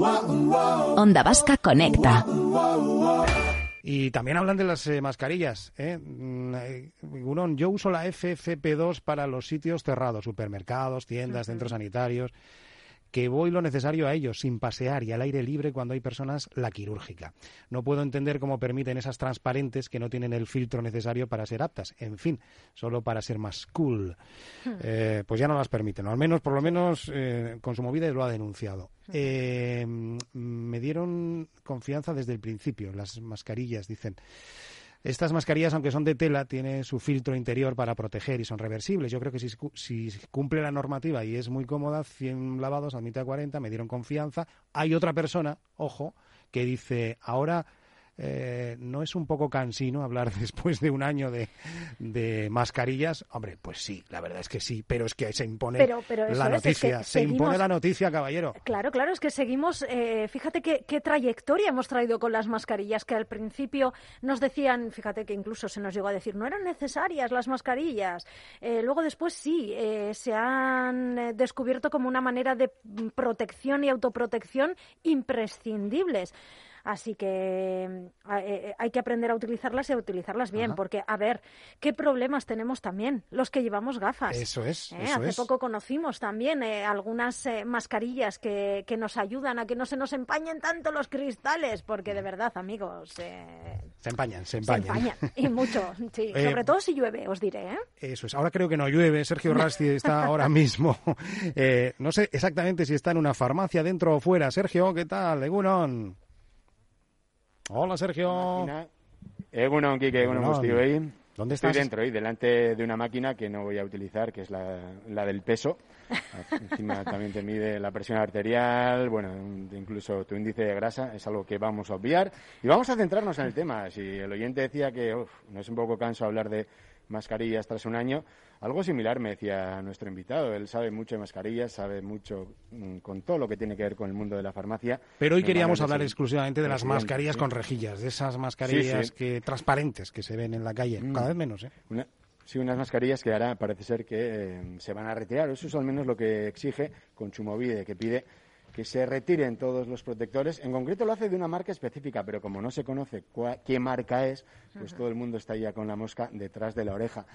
Onda Vasca Conecta. Y también hablan de las eh, mascarillas. ¿eh? Mm, eh, yo uso la FFP2 para los sitios cerrados, supermercados, tiendas, centros sanitarios que voy lo necesario a ellos, sin pasear y al aire libre cuando hay personas, la quirúrgica. No puedo entender cómo permiten esas transparentes que no tienen el filtro necesario para ser aptas. En fin, solo para ser más cool. Hmm. Eh, pues ya no las permiten, o al menos, por lo menos, eh, Consumovide lo ha denunciado. Hmm. Eh, me dieron confianza desde el principio, las mascarillas, dicen. Estas mascarillas, aunque son de tela, tienen su filtro interior para proteger y son reversibles. Yo creo que si, cumple la normativa y es muy cómoda, 100 lavados admite a 40, me dieron confianza. Hay otra persona, ojo, que dice, ahora eh, ¿no es un poco cansino hablar después de un año de, de, mascarillas? Hombre, pues sí, la verdad es que sí, pero es que se impone la noticia, se impone la noticia, caballero. Claro, claro, es que seguimos, eh, fíjate qué, qué, trayectoria hemos traído con las mascarillas, que al principio nos decían, fíjate que incluso se nos llegó a decir, no eran necesarias las mascarillas, eh, luego después sí, se han descubierto como una manera de protección y autoprotección imprescindibles. Así que mm, eh, eh, hay que aprender a utilizarlas y a utilizarlas bien, porque, a ver, ¿qué problemas tenemos también los que llevamos gafas? Eso es. ¿Eh? Hace poco conocimos también algunas mascarillas que, que, nos ayudan a que no se nos empañen tanto los cristales, porque de verdad, amigos. se empañan, se empañan. Se empañan, y mucho, sí. Sobre todo si llueve, os diré. Eso es. Ahora creo que no llueve. Sergio Rasti está ahora mismo. no sé exactamente si está en una farmacia dentro o fuera. Sergio, ¿qué tal? Legunon. Hola, Sergio. Egunon, Kike, Egunon, ahí. ¿Dónde estás? Estoy dentro, delante de una máquina que no voy a utilizar, que es la, la del peso. Encima también te mide la presión arterial, bueno, incluso tu índice de grasa, es algo que vamos a obviar. Y vamos a centrarnos en el tema. Si el oyente decía que no es un poco canso hablar de mascarillas tras un año. Algo similar me decía nuestro invitado. Él sabe mucho de mascarillas, sabe mucho mm, con todo lo que tiene que ver con el mundo de la farmacia. Pero hoy queríamos hablar exclusivamente de las mascarillas con rejillas, de esas mascarillas que transparentes que se ven en la calle, mm. cada vez menos. ¿eh? sí, unas mascarillas que ahora parece ser que eh, se van a retirar. Eso es al menos lo que exige Consumovide, que pide que se retiren todos los protectores. En concreto lo hace de una marca específica, pero como no se conoce qué marca es, pues todo el mundo está ya con la mosca detrás de la oreja.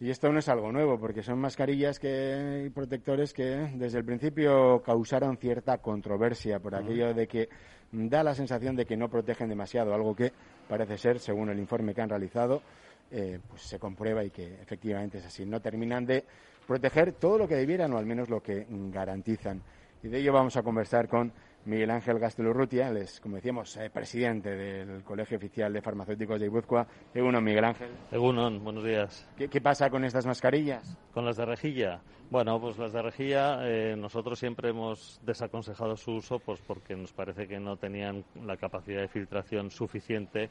Y esto no es algo nuevo, porque son mascarillas que, y protectores que desde el principio causaron cierta controversia por aquello de que da la sensación de que no protegen demasiado, algo que parece ser, según el informe que han realizado, eh, pues se comprueba y que efectivamente es así. No terminan de proteger todo lo que debieran o al menos lo que garantizan. Y de ello vamos a conversar con Miguel Ángel Gastelurrutia, él es, como decíamos, eh, presidente del Colegio Oficial de Farmacéuticos de Ibuzcoa. Egunon, Miguel Ángel. Egunon, buenos días. ¿Qué, pasa con estas mascarillas? ¿Con las de rejilla? Bueno, pues las de rejilla eh, nosotros siempre hemos desaconsejado su uso pues porque nos parece que no tenían la capacidad de filtración suficiente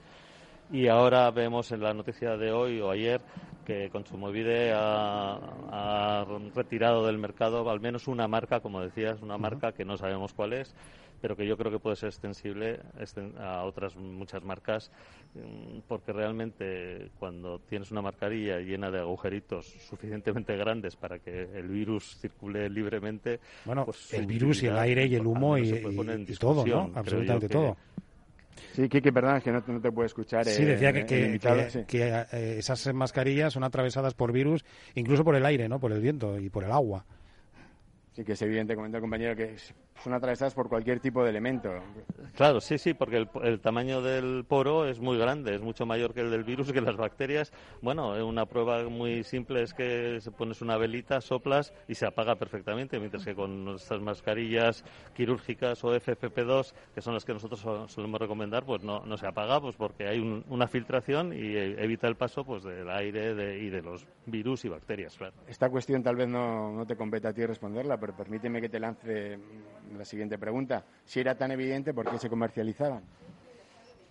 y ahora vemos en la noticia de hoy o ayer que Consumovide ha, ha retirado del mercado al menos una marca, como decías, una marca que no sabemos cuál es, pero que yo creo que puede ser extensible a otras muchas marcas, mm, porque realmente cuando tienes una mascarilla llena de agujeritos suficientemente grandes para que el virus circule libremente, bueno, pues el virus y el aire y el humo y, y todo, ¿no? Absolutamente todo. Sí, Kiki, perdón, es que no, te puedo escuchar. Sí, decía que, que, eh, esas mascarillas son atravesadas por virus, incluso por el aire, ¿no? Por el viento y por el agua. Sí, que es evidente, comenta el compañero, que son atravesadas por cualquier tipo de elemento. Claro, sí, sí, porque el, tamaño del poro es muy grande, es mucho mayor que el del virus, que las bacterias. Bueno, una prueba muy simple es que se pones una velita, soplas y se apaga perfectamente, mientras que con nuestras mascarillas quirúrgicas o FFP2, que son las que nosotros solemos recomendar, pues no, no se apaga, pues porque hay una filtración y evita el paso pues del aire y de los virus y bacterias. Esta cuestión tal vez no, no te compete a ti responderla, pero permíteme que te lance la siguiente pregunta. Si era tan evidente, ¿por qué se comercializaban?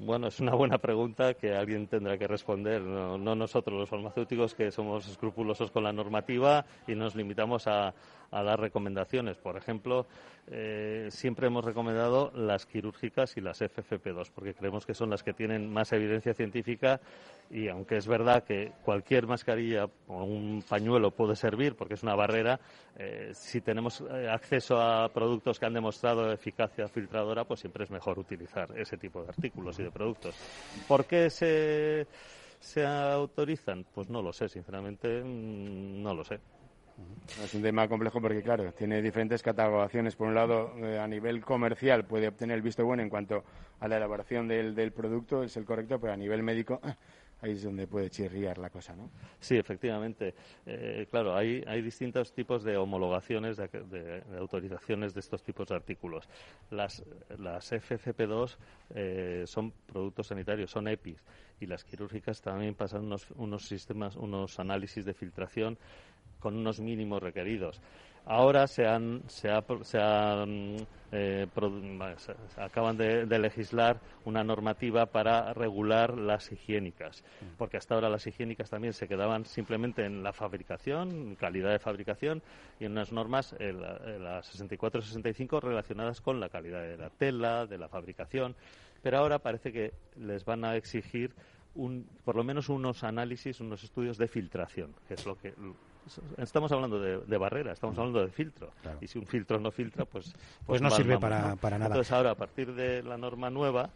Bueno, es una buena pregunta que alguien tendrá que responder, no, nosotros los farmacéuticos que somos escrupulosos con la normativa y nos limitamos a, dar recomendaciones. Por ejemplo, eh, siempre hemos recomendado las quirúrgicas y las FFP2 porque creemos que son las que tienen más evidencia científica y aunque es verdad que cualquier mascarilla o un pañuelo puede servir porque es una barrera, eh, si tenemos eh, acceso a productos que han demostrado eficacia filtradora, pues siempre es mejor utilizar ese tipo de artículos productos. ¿Por qué se, se autorizan? Pues no lo sé, sinceramente, mm, no lo sé. Es un tema complejo porque, claro, tiene diferentes catalogaciones. Por un lado, eh, a nivel comercial puede obtener el visto bueno en cuanto a la elaboración del, del producto, es el correcto, pero a nivel médico ahí es donde puede chirriar la cosa, ¿no? Sí, efectivamente. Eh, claro, hay, hay distintos tipos de homologaciones, de, autorizaciones de estos tipos de artículos. Las, las FFP2 eh, son productos sanitarios, son EPIs, y las quirúrgicas también pasan unos, unos sistemas, unos análisis de filtración con unos mínimos requeridos. Ahora se han, se, eh, acaban de, legislar una normativa para regular las higiénicas, porque hasta ahora las higiénicas también se quedaban simplemente en la fabricación, calidad de fabricación y en unas normas, eh, las 64-65, relacionadas con la calidad de la tela, de la fabricación, pero ahora parece que les van a exigir un, por lo menos unos análisis, unos estudios de filtración, que es lo que estamos hablando de, barrera, estamos hablando de filtro. Y si un filtro no filtra, pues... Pues, pues no sirve para, nada. Entonces ahora, a partir de la norma nueva,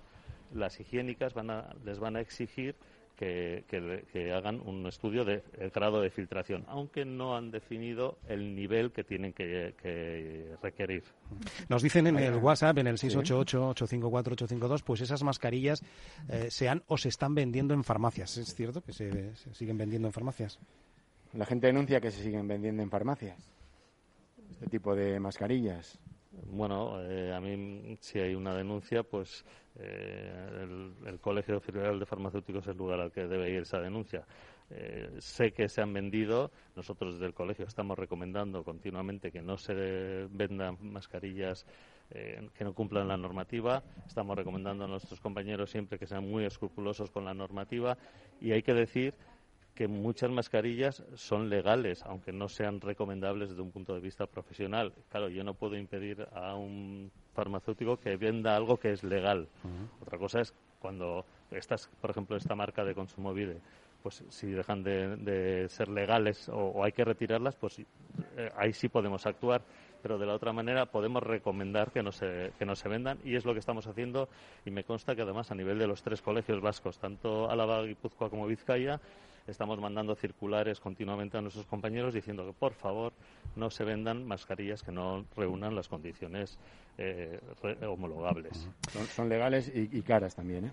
las higiénicas van les van a exigir que, hagan un estudio del grado de filtración, aunque no han definido el nivel que tienen que, requerir. Nos dicen en el WhatsApp, en el 688-854-852, pues esas mascarillas eh, se han o se están vendiendo en farmacias. ¿Es cierto que se siguen vendiendo en farmacias? La gente denuncia que se siguen vendiendo en farmacias este tipo de mascarillas. Bueno, eh, a mí si hay una denuncia, pues eh, el, Colegio Federal de Farmacéuticos es el lugar al que debe ir esa denuncia. Eh, sé que se han vendido, nosotros desde el colegio estamos recomendando continuamente que no se vendan mascarillas que no cumplan la normativa, estamos recomendando a nuestros compañeros siempre que sean muy escrupulosos con la normativa y hay que decir que muchas mascarillas son legales, aunque no sean recomendables desde un punto de vista profesional. Claro, yo no puedo impedir a un farmacéutico que venda algo que es legal. Otra cosa es cuando estas, por ejemplo, esta marca de consumo vide, pues si dejan de, ser legales o, hay que retirarlas, pues eh, ahí sí podemos actuar. Pero de la otra manera podemos recomendar que no, se, que no se vendan y es lo que estamos haciendo y me consta que además a nivel de los tres colegios vascos, tanto Álava, Guipúzcoa como Vizcaya, estamos mandando circulares continuamente a nuestros compañeros diciendo que por favor no se vendan mascarillas que no reúnan las condiciones eh, homologables. Son, legales y, caras también, ¿eh?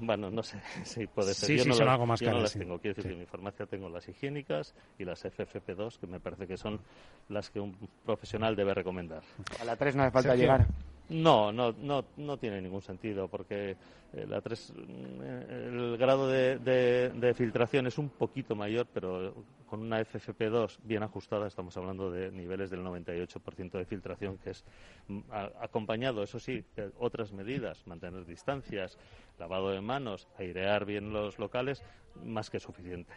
Bueno, no sé si puede ser. Sí, yo sí, no, son las, algo más yo no las tengo. Quiero decir que en mi farmacia tengo las higiénicas y las FFP2, que me parece que son las que un profesional debe recomendar. A la 3 no hace falta llegar. No, no, no, no tiene ningún sentido porque la eh, el grado de, de, filtración es un poquito mayor, pero con una FFP2 bien ajustada estamos hablando de niveles del 98% de filtración, que es mm, acompañado, eso sí, de otras medidas, mantener distancias, lavado de manos, airear bien los locales, más que suficiente.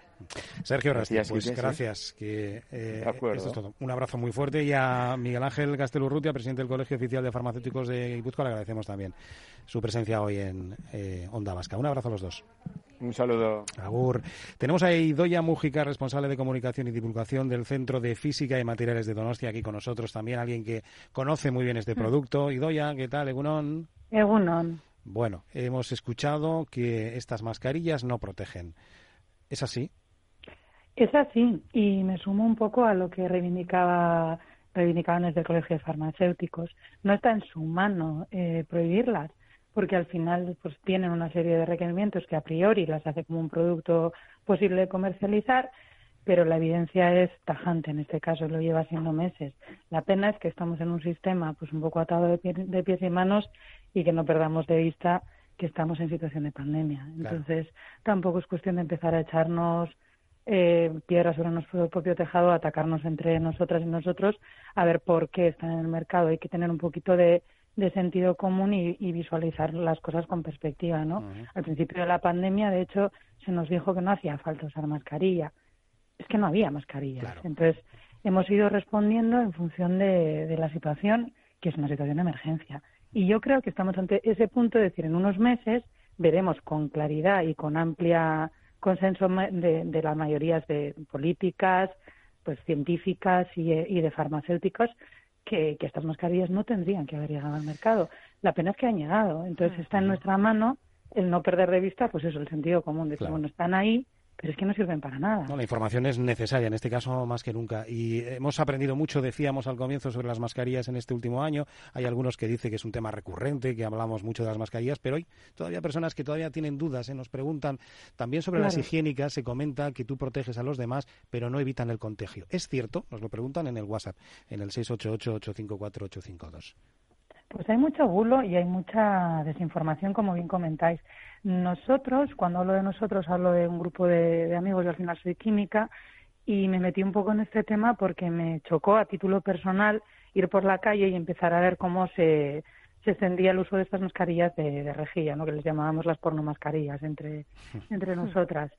Sergio gracias, pues gracias. Que, eh, esto es todo. Un abrazo muy fuerte y a Miguel Ángel Gastelurrutia, presidente del Colegio Oficial de Farmacéuticos de Guipúzcoa, le agradecemos también su presencia hoy en eh, Onda Vasca. Un abrazo a los dos. Un saludo. Agur. Tenemos a Idoya Mújica, responsable de comunicación y divulgación del Centro de Física y Materiales de Donostia, aquí con nosotros también, alguien que conoce muy bien este mm. producto. Idoya, ¿qué tal? Egunon. Egunon. Bueno, hemos escuchado que estas mascarillas no protegen. ¿Es así? Es así, y me sumo un poco a lo que reivindicaba reivindicaban desde el Colegio de Farmacéuticos. No está en su mano eh, prohibirlas, porque al final pues tienen una serie de requerimientos que a priori las hace como un producto posible de comercializar, pero la evidencia es tajante en este caso, lo lleva haciendo meses. La pena es que estamos en un sistema pues un poco atado de, de pies y manos y que no perdamos de vista que estamos en situación de pandemia. Entonces, tampoco es cuestión de empezar a echarnos eh, piedras sobre nuestro propio tejado, a atacarnos entre nosotras y nosotros, a ver por qué están en el mercado. Hay que tener un poquito de de sentido común y, visualizar las cosas con perspectiva, ¿no? Al principio de la pandemia, de hecho, se nos dijo que no hacía falta usar mascarilla. Es que no había mascarillas. Entonces, hemos ido respondiendo en función de, de la situación, que es una situación de emergencia. Y yo creo que estamos ante ese punto de decir, en unos meses veremos con claridad y con amplia consenso de, de las mayorías de políticas, pues científicas y, y de farmacéuticos que, estas mascarillas no tendrían que haber llegado al mercado. La pena es que han llegado. Entonces está en nuestra mano el no perder de vista, pues eso, el sentido común. Decir, bueno, están ahí, pero es que no sirven para nada. No, la información es necesaria, en este caso más que nunca. Y hemos aprendido mucho, decíamos al comienzo, sobre las mascarillas en este último año. Hay algunos que dicen que es un tema recurrente, que hablamos mucho de las mascarillas, pero hay todavía personas que todavía tienen dudas, ¿eh? nos preguntan también sobre las higiénicas, se comenta que tú proteges a los demás, pero no evitan el contagio. ¿Es cierto? Nos lo preguntan en el WhatsApp, en el 688-854-852. Pues hay mucho bulo y hay mucha desinformación, como bien comentáis. Nosotros, cuando hablo de nosotros, hablo de un grupo de, amigos, yo al final soy química, y me metí un poco en este tema porque me chocó a título personal ir por la calle y empezar a ver cómo se, se extendía el uso de estas mascarillas de, de rejilla, ¿no? que les llamábamos las pornomascarillas entre, entre nosotras.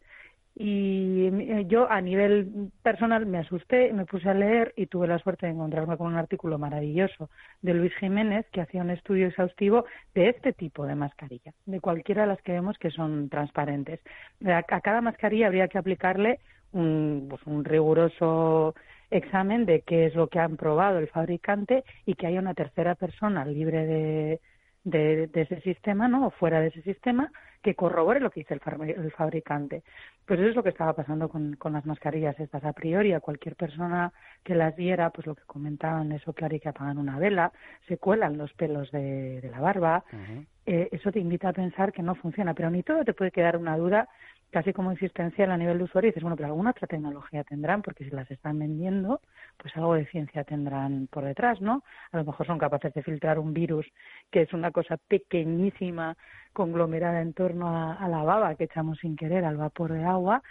Y eh, yo a nivel personal me asusté, me puse a leer y tuve la suerte de encontrarme con un artículo maravilloso de Luis Jiménez que hacía un estudio exhaustivo de este tipo de mascarilla, de cualquiera de las que vemos que son transparentes. A, cada mascarilla habría que aplicarle un, pues un riguroso examen de qué es lo que han probado el fabricante y que haya una tercera persona libre de, de, ese sistema, ¿no? O fuera de ese sistema, que corrobore lo que dice el, fabricante. Pues eso es lo que estaba pasando con, con, las mascarillas estas a priori. A cualquier persona que las viera, pues lo que comentaban, eso que hay que apagar una vela, se cuelan los pelos de, la barba. Eh, eso te invita a pensar que no funciona. Pero ni todo te puede quedar una duda casi como existencial a nivel de usuario y dices, bueno, pero alguna otra tecnología tendrán, porque si las están vendiendo, pues algo de ciencia tendrán por detrás, ¿no? A lo mejor son capaces de filtrar un virus que es una cosa pequeñísima, conglomerada en torno a la baba que echamos sin querer al vapor de agua,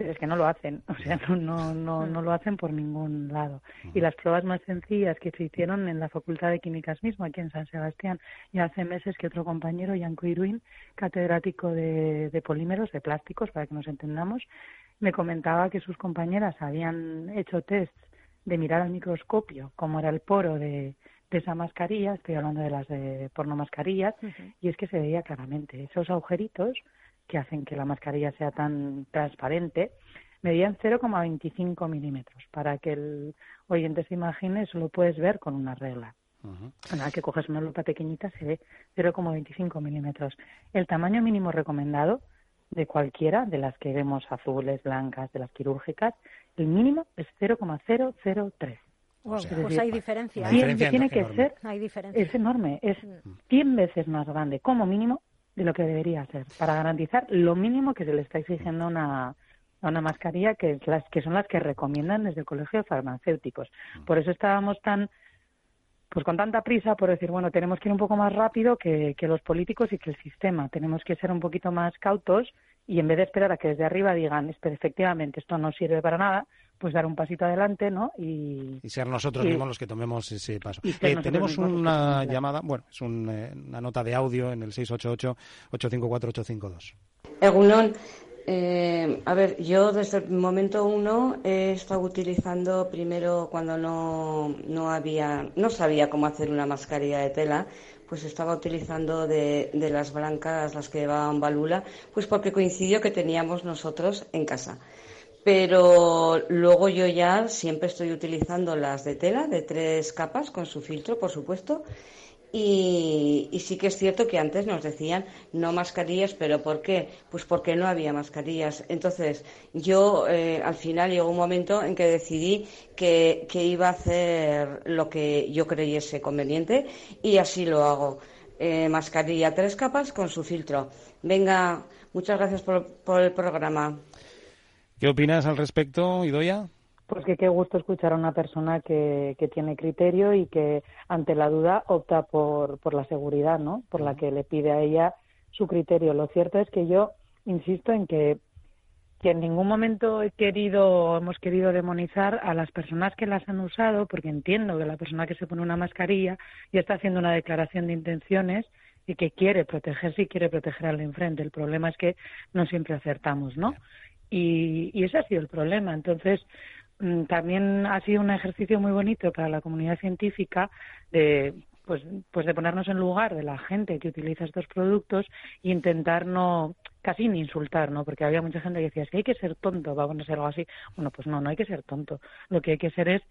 pero es que no lo hacen, o sea, no, no, no, no lo hacen por ningún lado. Y las pruebas más sencillas que se hicieron en la Facultad de Químicas mismo, aquí en San Sebastián, ya hace meses que otro compañero, Yanko Iruin, catedrático de, de polímeros, de plásticos, para que nos entendamos, me comentaba que sus compañeras habían hecho tests de mirar al microscopio cómo era el poro de, de esa mascarilla, estoy hablando de las de pornomascarillas, y es que se veía claramente esos agujeritos que hacen que la mascarilla sea tan transparente, medían 0,25 milímetros. Para que el oyente se imagine, eso lo puedes ver con una regla. Nada que coges una lupa pequeñita se ve 0,25 milímetros. El tamaño mínimo recomendado de cualquiera de las que vemos azules, blancas, de las quirúrgicas, el mínimo es 0,003. pues hay diferencia. tiene que ser, es enorme, es 100 veces más grande como mínimo de lo que debería ser, para garantizar lo mínimo que se le está exigiendo una, una mascarilla, que, es las, que son las que recomiendan desde el Colegio de Farmacéuticos. Por eso estábamos tan pues con tanta prisa por decir, bueno, tenemos que ir un poco más rápido que, que los políticos y que el sistema. Tenemos que ser un poquito más cautos y en vez de esperar a que desde arriba digan, efectivamente, esto no sirve para nada, pues dar un pasito adelante, ¿no? Y, ser nosotros mismos los que tomemos ese paso. Eh, tenemos una llamada, bueno, es eh, una nota de audio en el 688-854-852. Egunon, eh, a ver, yo desde el momento uno he estado utilizando primero cuando no, no había, no sabía cómo hacer una mascarilla de tela, pues estaba utilizando de, de las blancas, las que llevaban balula, pues porque coincidió que teníamos nosotros en casa pero luego yo ya siempre estoy utilizando las de tela de tres capas con su filtro, por supuesto. Y, sí que es cierto que antes nos decían no mascarillas, pero ¿por qué? Pues porque no había mascarillas. Entonces yo eh, al final llegó un momento en que decidí que, iba a hacer lo que yo creyese conveniente y así lo hago. Eh, mascarilla tres capas con su filtro. Venga, muchas gracias por el programa. ¿Qué opinas al respecto, Idoya? Pues que qué gusto escuchar a una persona que, que tiene criterio y que ante la duda opta por, por la seguridad, ¿no? Por la que le pide a ella su criterio. Lo cierto es que yo insisto en que que en ningún momento he querido hemos querido demonizar a las personas que las han usado, porque entiendo que la persona que se pone una mascarilla ya está haciendo una declaración de intenciones y que quiere protegerse y quiere proteger al de enfrente. El problema es que no siempre acertamos, ¿no? Y, y ese ha sido el problema. Entonces, mm, también ha sido un ejercicio muy bonito para la comunidad científica de pues, pues de ponernos en lugar de la gente que utiliza estos productos e intentar no, casi ni insultar, ¿no? Porque había mucha gente que decía, es que hay que ser tonto va a ponerse algo así. Bueno, pues no, no hay que ser tonto. Lo que hay que ser es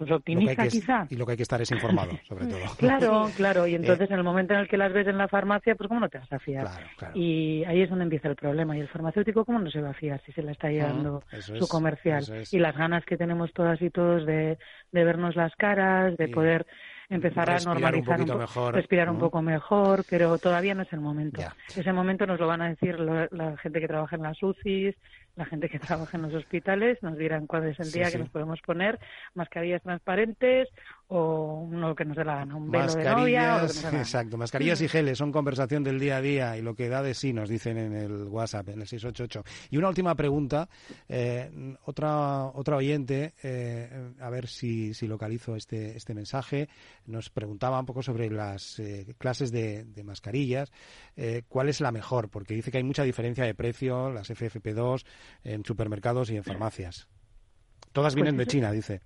pues optimista quizá. Y lo que hay que estar es informado, sobre todo. claro, claro. Y entonces eh, en el momento en el que las ves en la farmacia, pues cómo no te vas a fiar. Y ahí es donde empieza el problema. Y el farmacéutico, ¿cómo no se va a fiar si se le está llevando su comercial? Y las ganas que tenemos todas y todos de, de vernos las caras, de poder empezar a normalizar, un, mejor, respirar un poco mejor, pero todavía no es el momento. Ese momento nos lo van a decir la gente que trabaja en las UCIs, la gente que trabaja en los hospitales, nos dirán cuál es el día que nos podemos poner mascarillas transparentes o uno que nos dé la gana, un velo de novia. exacto, mascarillas y geles son conversación del día a día y lo que da de sí nos dicen en el WhatsApp, en el 688. Y una última pregunta, eh, otra, otra oyente, eh, a ver si, si localizo este, este mensaje, nos preguntaba un poco sobre las eh, clases de, de mascarillas, cuál es la mejor, porque dice que hay mucha diferencia de precio, las FFP2 en supermercados y en farmacias. Todas vienen de pues China, dice.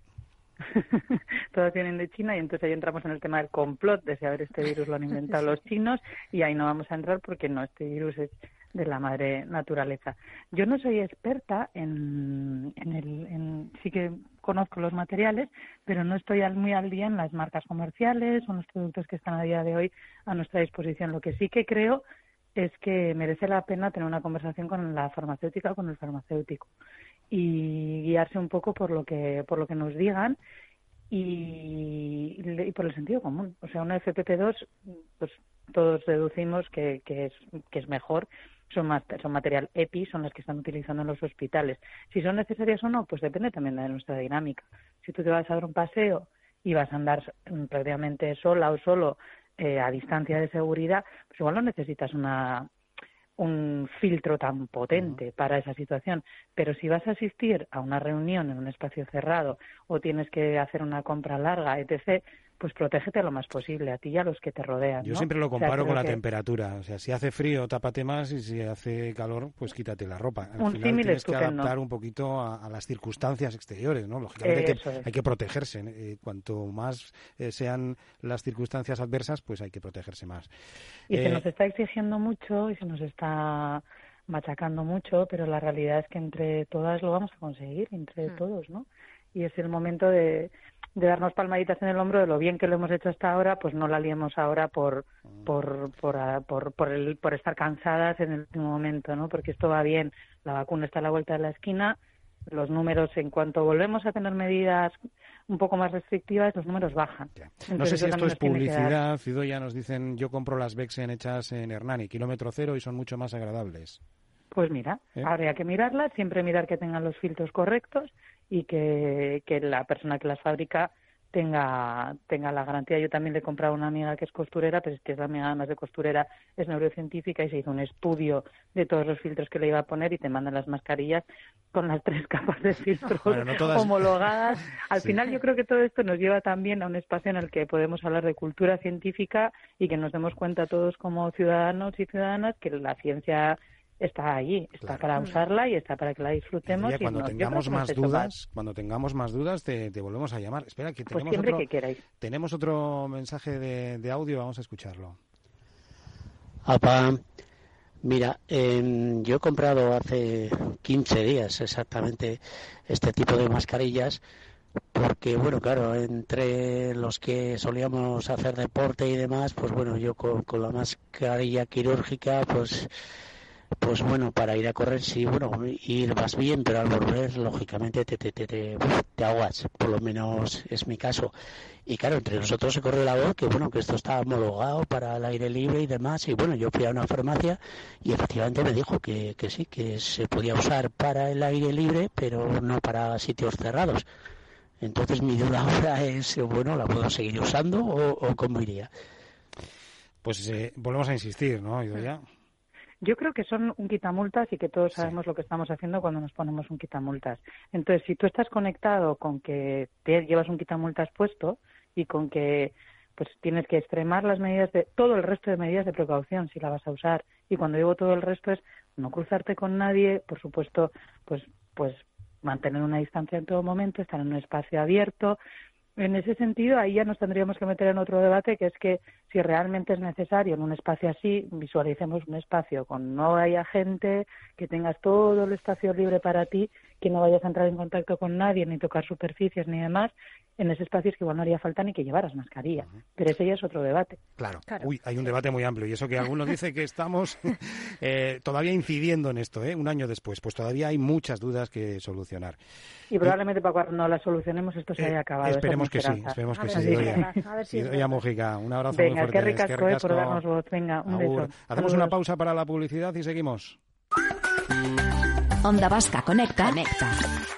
todas vienen de China y entonces ahí entramos en el tema del complot de si a ver este virus lo han inventado los chinos y ahí no vamos a entrar porque no, este virus es de la madre naturaleza. Yo no soy experta en, en el, en, sí que conozco los materiales, pero no estoy muy al día en las marcas comerciales o en los productos que están a día de hoy a nuestra disposición. Lo que sí que creo es que merece la pena tener una conversación con la farmacéutica o con el farmacéutico y guiarse un poco por lo que por lo que nos digan y, por el sentido común. O sea, una FPP2, pues todos deducimos que, que, es, que es mejor, son, más, son material EPI, son las que están utilizando en los hospitales. Si son necesarias o no, pues depende también de nuestra dinámica. Si tú te vas a dar un paseo y vas a andar prácticamente sola o solo eh, a distancia de seguridad, pues igual no necesitas una, un filtro tan potente para esa situación. Pero si vas a asistir a una reunión en un espacio cerrado o tienes que hacer una compra larga, etc., pues protégete lo más posible a ti y a los que te rodean. Yo siempre lo comparo con la temperatura. O sea, si hace frío, tápate más y si hace calor, pues quítate la ropa. Al un final tienes que adaptar un poquito a, las circunstancias exteriores, ¿no? Lógicamente hay que, protegerse. Eh, cuanto más eh, sean las circunstancias adversas, pues hay que protegerse más. Y se eh, nos está exigiendo mucho y se nos está machacando mucho, pero la realidad es que entre todas lo vamos a conseguir, entre hmm. todos, ¿no? Y es el momento de, de darnos palmaditas en el hombro de lo bien que lo hemos hecho hasta ahora, pues no la liemos ahora por por por, ah, por, por, el, por estar cansadas en el último momento, ¿no? Porque esto va bien, la vacuna está a la vuelta de la esquina, los números en cuanto volvemos a tener medidas un poco más restrictivas, los números bajan. no sé si esto es publicidad, ya nos dicen yo compro las Bexen hechas en Hernani, kilómetro cero y son mucho más agradables. Pues mira, ¿Eh? habría que mirarlas, siempre mirar que tengan los filtros correctos y que, que la persona que las fabrica tenga, tenga la garantía. Yo también le he comprado a una amiga que es costurera, pero es que esa amiga además de costurera es neurocientífica y se hizo un estudio de todos los filtros que le iba a poner y te mandan las mascarillas con las tres capas de filtros homologadas. Al final yo creo que todo esto nos lleva también a un espacio en el que podemos hablar de cultura científica y que nos demos cuenta todos como ciudadanos y ciudadanas que la ciencia está allí, está para usarla y está para que la disfrutemos. Y cuando tengamos más dudas, cuando tengamos más dudas, te, volvemos a llamar. Espera, que pues tenemos otro, que tenemos otro mensaje de, audio, vamos a escucharlo. Apa, mira, em, yo he comprado hace 15 días exactamente este tipo de mascarillas porque bueno claro entre los que solíamos hacer deporte y demás pues bueno yo con, con la mascarilla quirúrgica pues pues bueno, para ir a correr sí, bueno, ir vas bien, pero al volver, lógicamente, te, te, te, te, aguas, por lo menos es mi caso. Y claro, entre nosotros se corre la voz que bueno, que esto está homologado para el aire libre y demás, y bueno, yo fui a una farmacia y efectivamente me dijo que, que sí, que se podía usar para el aire libre, pero no para sitios cerrados. Entonces mi duda ahora es, bueno, ¿la puedo seguir usando o, o cómo iría? Pues eh, volvemos a insistir, ¿no, ya Yo creo que son un quitamultas y que todos sabemos lo que estamos haciendo cuando nos ponemos un quitamultas. Entonces, si tú estás conectado con que te llevas un quitamultas puesto y con que pues tienes que extremar las medidas de todo el resto de medidas de precaución si la vas a usar y cuando digo todo el resto es no cruzarte con nadie, por supuesto, pues pues mantener una distancia en todo momento, estar en un espacio abierto, en ese sentido, ahí ya nos tendríamos que meter en otro debate, que es que si realmente es necesario en un espacio así, visualicemos un espacio con no haya gente, que tengas todo el espacio libre para ti, que no vayas a entrar en contacto con nadie, ni tocar superficies, ni demás, en ese espacio es que igual no haría falta ni que llevaras mascarilla. Pero ese ya es otro debate. Claro. Uy, hay un debate muy amplio. Y eso que algunos dicen que estamos eh, todavía incidiendo en esto, ¿eh? un año después. Pues todavía hay muchas dudas que solucionar. Y probablemente para cuando no las solucionemos esto se eh, haya acabado. Esperemos que sí, esperemos que sí. a ver si un abrazo Venga, muy fuerte. Qué ricasco, eh, por darnos voz. Venga, un beso. Hacemos una pausa para la publicidad y seguimos. Onda Vasca Conecta. Conecta.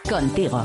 Contigo.